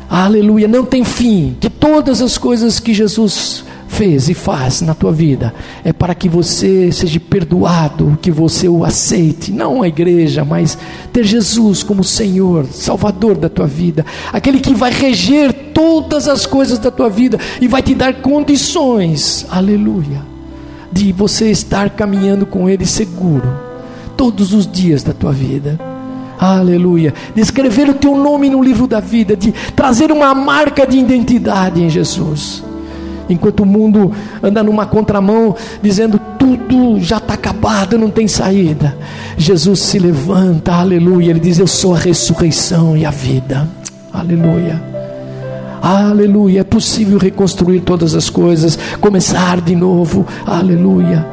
Aleluia, não tem fim. Que todas as coisas que Jesus fez e faz na tua vida é para que você seja perdoado, que você o aceite, não a igreja, mas ter Jesus como Senhor, Salvador da tua vida, aquele que vai reger todas as coisas da tua vida e vai te dar condições. Aleluia de você estar caminhando com Ele seguro, todos os dias da tua vida. Aleluia. De escrever o teu nome no livro da vida, de trazer uma marca de identidade em Jesus. Enquanto o mundo anda numa contramão, dizendo tudo já está acabado, não tem saída. Jesus se levanta, aleluia. Ele diz: Eu sou a ressurreição e a vida. Aleluia. Aleluia. É possível reconstruir todas as coisas, começar de novo. Aleluia.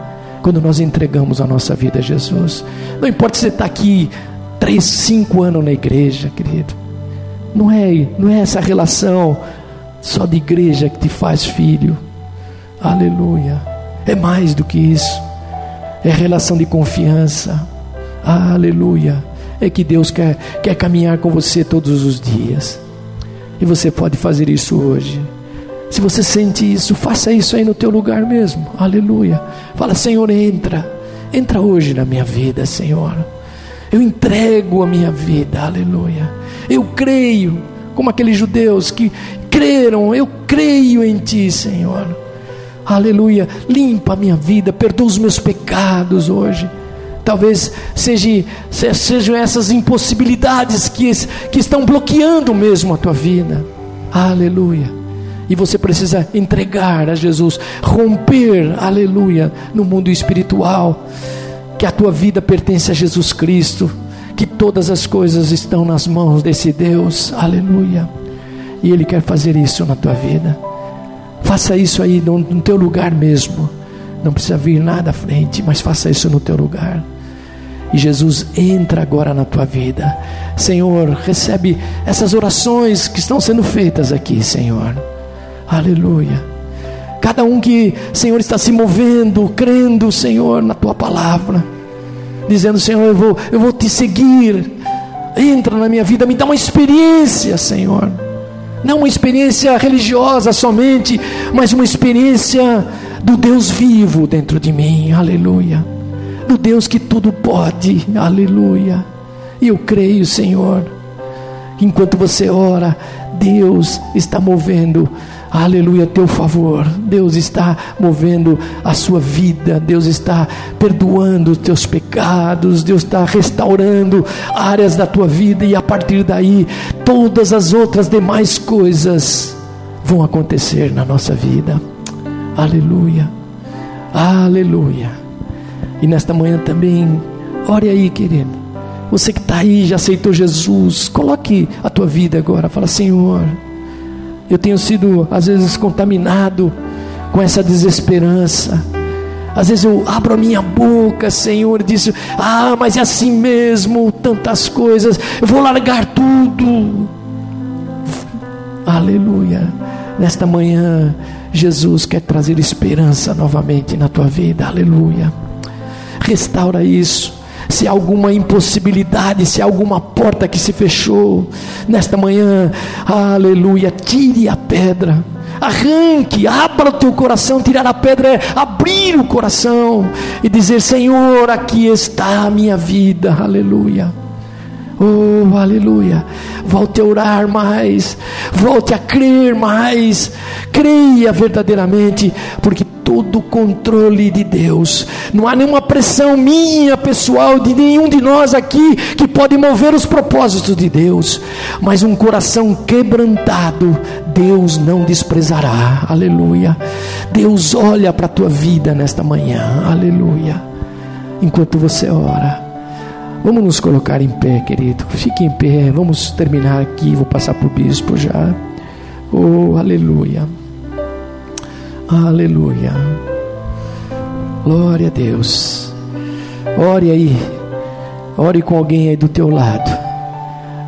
Quando nós entregamos a nossa vida a Jesus. Não importa se você está aqui três, cinco anos na igreja, querido. Não é, não é essa relação só de igreja que te faz filho. Aleluia. É mais do que isso. É relação de confiança. Aleluia. É que Deus quer, quer caminhar com você todos os dias. E você pode fazer isso hoje. Se você sente isso, faça isso aí no teu lugar mesmo. Aleluia. Fala, Senhor, entra. Entra hoje na minha vida, Senhor. Eu entrego a minha vida. Aleluia. Eu creio, como aqueles judeus que creram, eu creio em ti, Senhor. Aleluia. Limpa a minha vida, perdoa os meus pecados hoje. Talvez seja, sejam essas impossibilidades que, que estão bloqueando mesmo a tua vida. Aleluia. E você precisa entregar a Jesus, romper, aleluia, no mundo espiritual. Que a tua vida pertence a Jesus Cristo. Que todas as coisas estão nas mãos desse Deus. Aleluia. E Ele quer fazer isso na tua vida. Faça isso aí no, no teu lugar mesmo. Não precisa vir nada à frente, mas faça isso no teu lugar. E Jesus entra agora na tua vida. Senhor, recebe essas orações que estão sendo feitas aqui, Senhor. Aleluia. Cada um que, Senhor, está se movendo, crendo, Senhor, na tua palavra, dizendo: Senhor, eu vou, eu vou te seguir. Entra na minha vida, me dá uma experiência, Senhor. Não uma experiência religiosa somente, mas uma experiência do Deus vivo dentro de mim. Aleluia do Deus que tudo pode, aleluia. E eu creio, Senhor, enquanto você ora, Deus está movendo aleluia, teu favor. Deus está movendo a sua vida, Deus está perdoando os teus pecados, Deus está restaurando áreas da tua vida e a partir daí todas as outras demais coisas vão acontecer na nossa vida. Aleluia, aleluia. E nesta manhã também, ore aí, querido. Você que está aí, já aceitou Jesus, coloque a tua vida agora. Fala, Senhor, eu tenho sido, às vezes, contaminado com essa desesperança. Às vezes eu abro a minha boca, Senhor, e disse: Ah, mas é assim mesmo, tantas coisas, eu vou largar tudo. Aleluia. Nesta manhã, Jesus quer trazer esperança novamente na tua vida. Aleluia. Restaura isso se há alguma impossibilidade, se há alguma porta que se fechou, nesta manhã, aleluia, tire a pedra, arranque, abra o teu coração, tirar a pedra é abrir o coração e dizer: Senhor, aqui está a minha vida, aleluia. Oh, aleluia. Volte a orar mais, volte a crer mais, creia verdadeiramente, porque todo o controle de Deus. Não há nenhuma pressão minha, pessoal, de nenhum de nós aqui que pode mover os propósitos de Deus. Mas um coração quebrantado, Deus não desprezará. Aleluia. Deus olha para a tua vida nesta manhã. Aleluia. Enquanto você ora. Vamos nos colocar em pé, querido. Fique em pé. Vamos terminar aqui. Vou passar para o bispo já. Oh, aleluia. Aleluia. Glória a Deus. Ore aí. Ore com alguém aí do teu lado.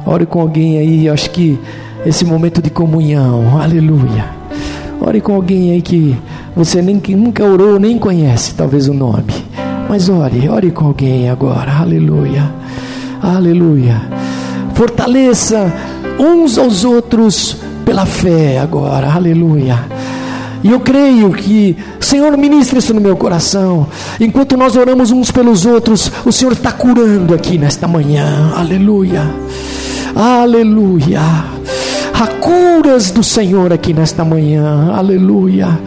Ore com alguém aí. Eu acho que esse momento de comunhão. Aleluia. Ore com alguém aí que você nem que nunca orou, nem conhece, talvez o nome. Mas ore, ore com alguém agora. Aleluia. Aleluia. Fortaleça uns aos outros pela fé agora. Aleluia. E eu creio que, Senhor, ministre isso no meu coração. Enquanto nós oramos uns pelos outros, o Senhor está curando aqui nesta manhã. Aleluia. Aleluia. Há curas do Senhor aqui nesta manhã. Aleluia.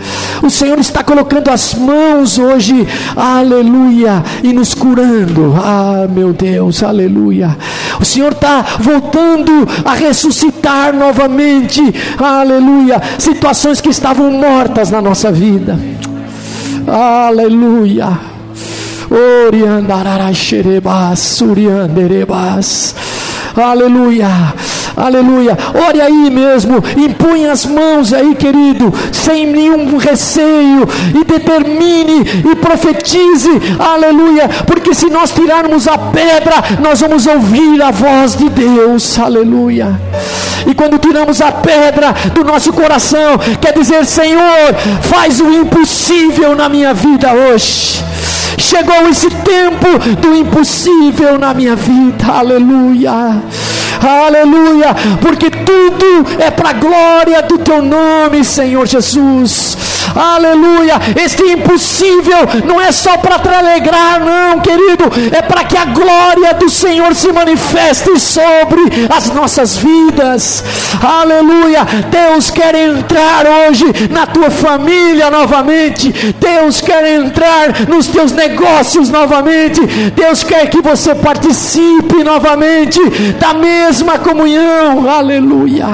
O Senhor está colocando as mãos hoje, aleluia, e nos curando. Ah, meu Deus, aleluia. O Senhor está voltando a ressuscitar novamente, aleluia, situações que estavam mortas na nossa vida. Aleluia. Oriandararaxerebas, Urianderebas. Aleluia. Aleluia. Ore aí mesmo, impunha as mãos aí, querido, sem nenhum receio, e determine e profetize, aleluia, porque se nós tirarmos a pedra, nós vamos ouvir a voz de Deus, aleluia. E quando tiramos a pedra do nosso coração, quer dizer, Senhor, faz o impossível na minha vida hoje. Chegou esse tempo do impossível na minha vida, aleluia aleluia, porque tudo é para a glória do teu nome, Senhor Jesus. Aleluia. Este impossível não é só para te alegrar, não, querido. É para que a glória do Senhor se manifeste sobre as nossas vidas. Aleluia. Deus quer entrar hoje na tua família novamente. Deus quer entrar nos teus negócios novamente. Deus quer que você participe novamente da mesma comunhão. Aleluia.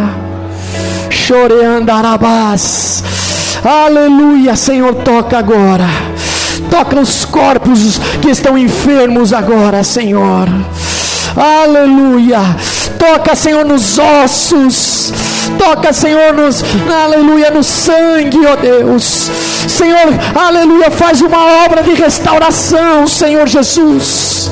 Choreandarabás. Aleluia, Senhor, toca agora. Toca os corpos que estão enfermos agora, Senhor. Aleluia. Toca, Senhor, nos ossos. Toca, Senhor, nos, aleluia, no sangue, ó Deus. Senhor, aleluia, faz uma obra de restauração, Senhor Jesus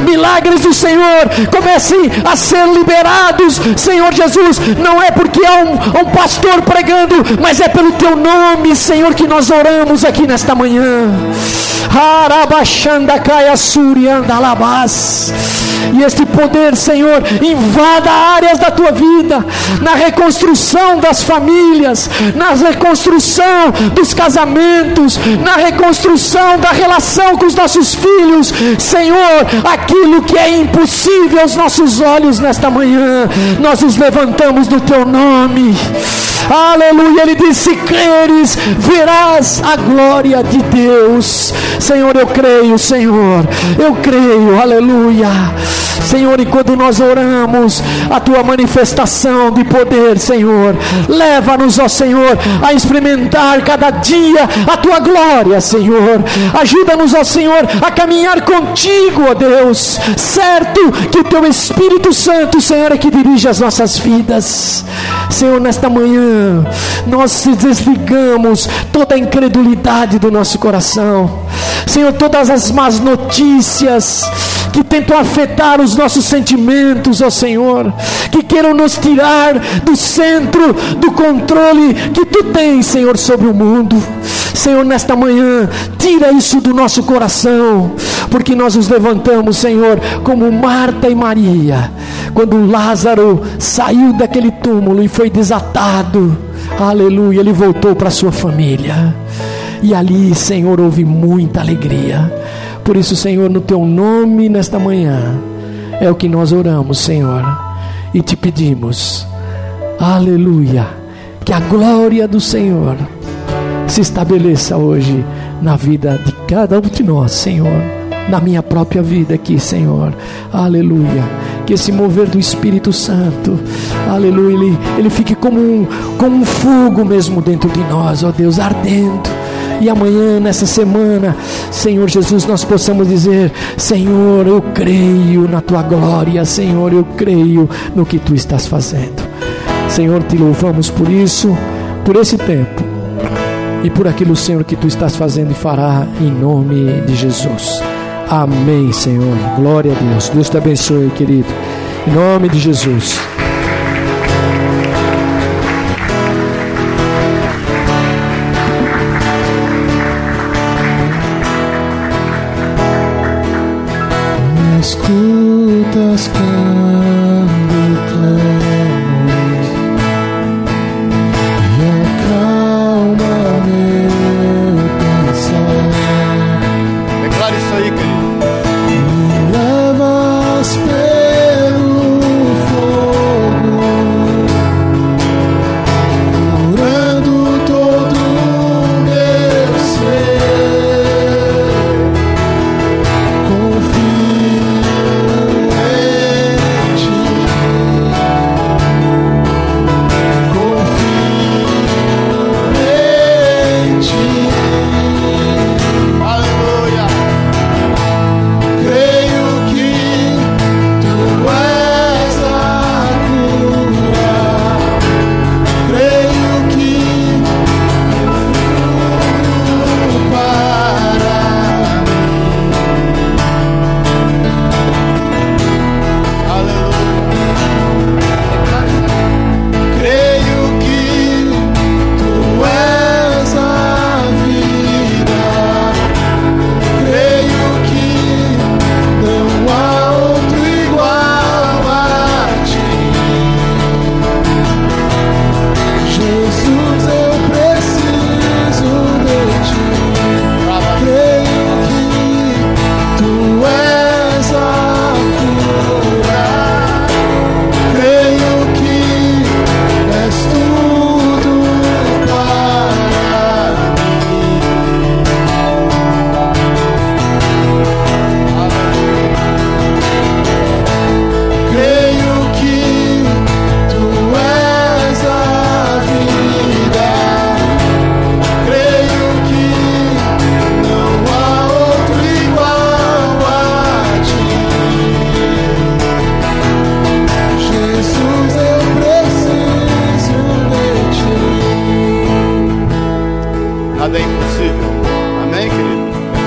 milagres do Senhor comecem a ser liberados, Senhor Jesus. Não é porque há um, um pastor pregando, mas é pelo teu nome, Senhor, que nós oramos aqui nesta manhã. E este poder, Senhor, invada áreas da tua vida, na reconstrução das famílias, na reconstrução dos casamentos, na reconstrução da relação com os nossos filhos. Senhor, aquilo que é impossível aos nossos olhos nesta manhã, nós nos levantamos no teu nome. Aleluia. Ele disse: Se creres, verás a glória de Deus. Senhor, eu creio, Senhor. Eu creio. Aleluia. Senhor, enquanto nós oramos, a tua manifestação de poder, Senhor, leva-nos, ó Senhor, a experimentar cada dia a tua glória, Senhor. Ajuda-nos, ó Senhor, a caminhar contigo, ó Deus, certo que o teu Espírito Santo, Senhor, é que dirige as nossas vidas. Senhor, nesta manhã, nós desligamos toda a incredulidade do nosso coração. Senhor, todas as más notícias que tentam afetar os nossos sentimentos, ó Senhor, que queiram nos tirar do centro do controle que tu tens, Senhor, sobre o mundo. Senhor, nesta manhã, tira isso do nosso coração, porque nós nos levantamos, Senhor, como Marta e Maria, quando Lázaro saiu daquele túmulo e foi desatado, aleluia, ele voltou para sua família, e ali, Senhor, houve muita alegria. Por isso, Senhor, no teu nome nesta manhã, é o que nós oramos, Senhor, e te pedimos, aleluia, que a glória do Senhor se estabeleça hoje na vida de cada um de nós, Senhor, na minha própria vida aqui, Senhor, aleluia. Que esse mover do Espírito Santo, aleluia, ele, ele fique como um, como um fogo mesmo dentro de nós, ó Deus, ardendo e amanhã, nessa semana, Senhor Jesus, nós possamos dizer: Senhor, eu creio na tua glória, Senhor, eu creio no que tu estás fazendo. Senhor, te louvamos por isso, por esse tempo e por aquilo, Senhor, que tu estás fazendo e fará em nome de Jesus. Amém, Senhor. Glória a Deus. Deus te abençoe, querido. Em nome de Jesus.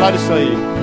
declara isso aí.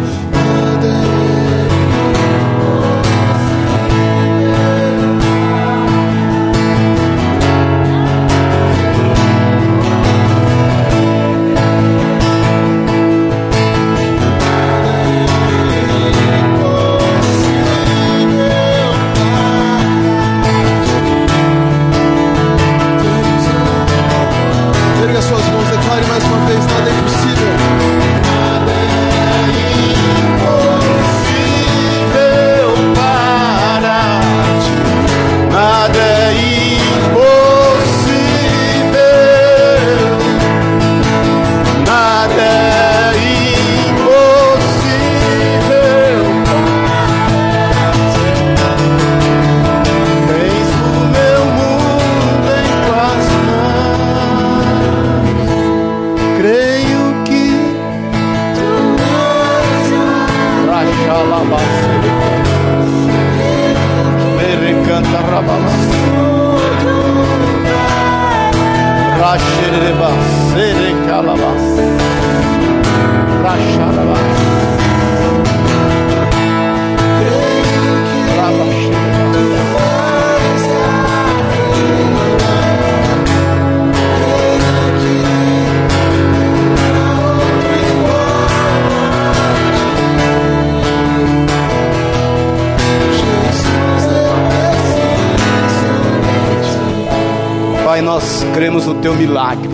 cremos no teu milagre.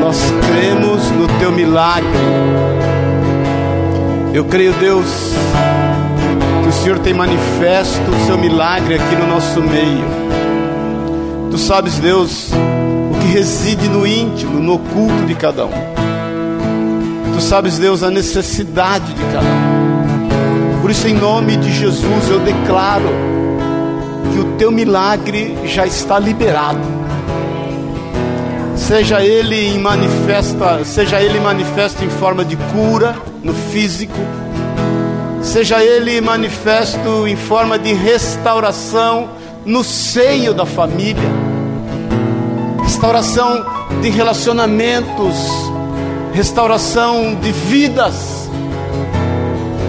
Nós cremos no teu milagre. Eu creio, Deus, que o Senhor tem manifesto o seu milagre aqui no nosso meio. Tu sabes, Deus, o que reside no íntimo, no oculto de cada um. Tu sabes, Deus, a necessidade de cada um. Por isso, em nome de Jesus, eu declaro que o teu milagre já está liberado. Seja ele em manifesta, seja ele manifesto em forma de cura no físico, seja ele manifesto em forma de restauração no seio da família, restauração de relacionamentos, restauração de vidas,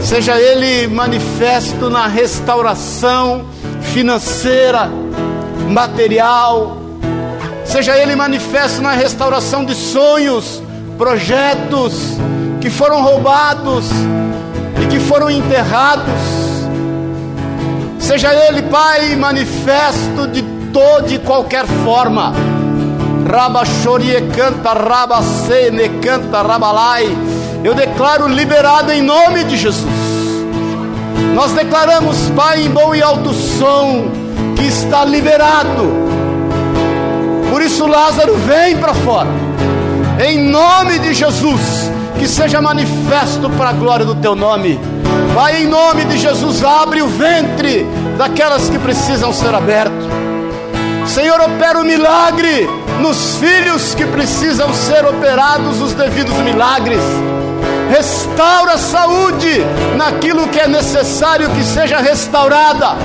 seja ele manifesto na restauração financeira, material, seja ele manifesto na restauração de sonhos, projetos que foram roubados e que foram enterrados, seja ele, Pai, manifesto de toda e qualquer forma. Rabachorie canta, rabacene canta, rabalai. Eu declaro liberado em nome de Jesus. Nós declaramos, Pai, em bom e alto som, que está liberado. Por isso, Lázaro, vem para fora. Em nome de Jesus, que seja manifesto para a glória do teu nome. Pai, em nome de Jesus, abre o ventre daquelas que precisam ser aberto. Senhor, opera o milagre nos filhos que precisam ser operados os devidos milagres. Restaura a saúde naquilo que é necessário que seja restaurada.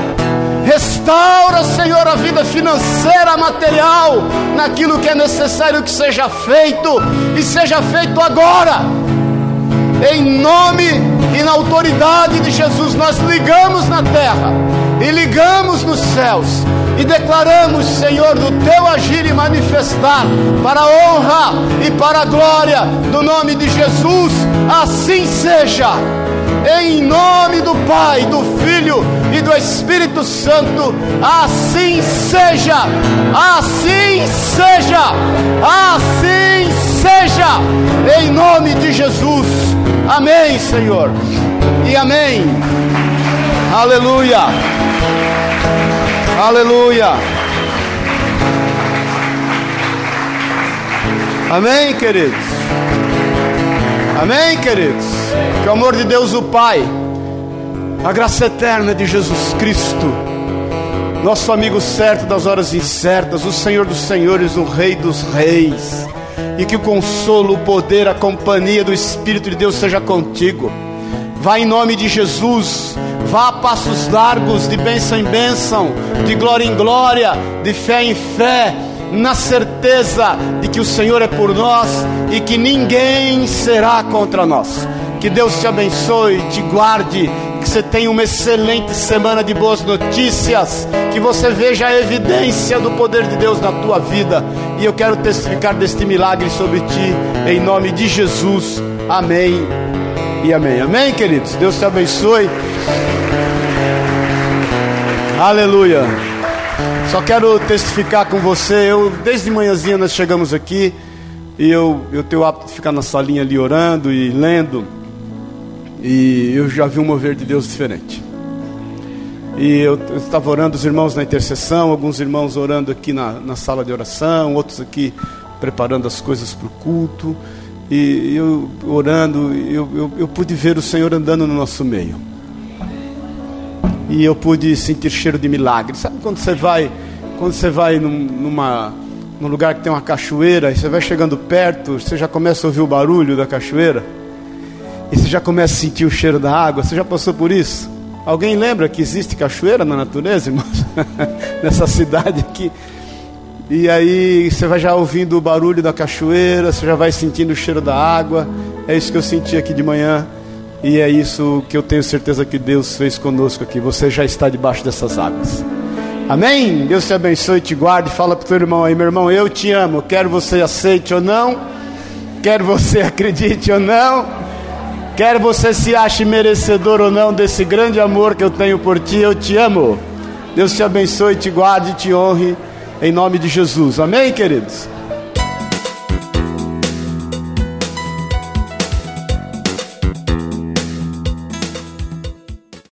Restaura, Senhor, a vida financeira, material, naquilo que é necessário que seja feito e seja feito agora. Em nome e na autoridade de Jesus, nós ligamos na terra e ligamos nos céus e declaramos, Senhor, do teu agir e manifestar para a honra e para a glória do nome de Jesus. Assim seja. Em nome do Pai, do Filho e do Espírito Santo, assim seja, assim seja, assim seja, em nome de Jesus. Amém, Senhor, e amém. Aleluia, aleluia. Amém, queridos? Amém, queridos? Que o amor de Deus, o Pai, a graça eterna de Jesus Cristo, nosso amigo certo das horas incertas, o Senhor dos Senhores, o Rei dos Reis, e que o consolo, o poder, a companhia do Espírito de Deus seja contigo. Vá em nome de Jesus, vá a passos largos, de bênção em bênção, de glória em glória, de fé em fé na certeza de que o Senhor é por nós e que ninguém será contra nós. Que Deus te abençoe, te guarde, que você tenha uma excelente semana de boas notícias, que você veja a evidência do poder de Deus na tua vida. E eu quero testificar deste milagre sobre ti, em nome de Jesus. Amém e amém. Amém, queridos? Deus te abençoe. Aleluia. Só quero testificar com você. Eu desde manhãzinha nós chegamos aqui e eu eu tenho o hábito de ficar na salinha ali orando e lendo. E eu já vi um mover de Deus diferente. E eu, estava orando os irmãos na intercessão, alguns irmãos orando aqui na, na sala de oração, outros aqui preparando as coisas para o culto. E eu orando, eu, eu, eu pude ver o Senhor andando no nosso meio e eu pude sentir cheiro de milagre. Sabe quando você vai, quando você vai num, numa, num lugar que tem uma cachoeira e você vai chegando perto, você já começa a ouvir o barulho da cachoeira e você já começa a sentir o cheiro da água. Você já passou por isso? Alguém lembra que existe cachoeira na natureza, irmãos? Nessa cidade aqui. E aí você vai já ouvindo o barulho da cachoeira, você já vai sentindo o cheiro da água. É isso que eu senti aqui de manhã. E é isso que eu tenho certeza que Deus fez conosco aqui. Você já está debaixo dessas águas. Amém? Deus te abençoe, te guarde. Fala para o teu irmão aí, meu irmão, eu te amo. Quero você aceite ou não. Quero você acredite ou não. Quero você se ache merecedor ou não desse grande amor que eu tenho por ti. Eu te amo. Deus te abençoe, te guarde, te honre. Em nome de Jesus. Amém, queridos?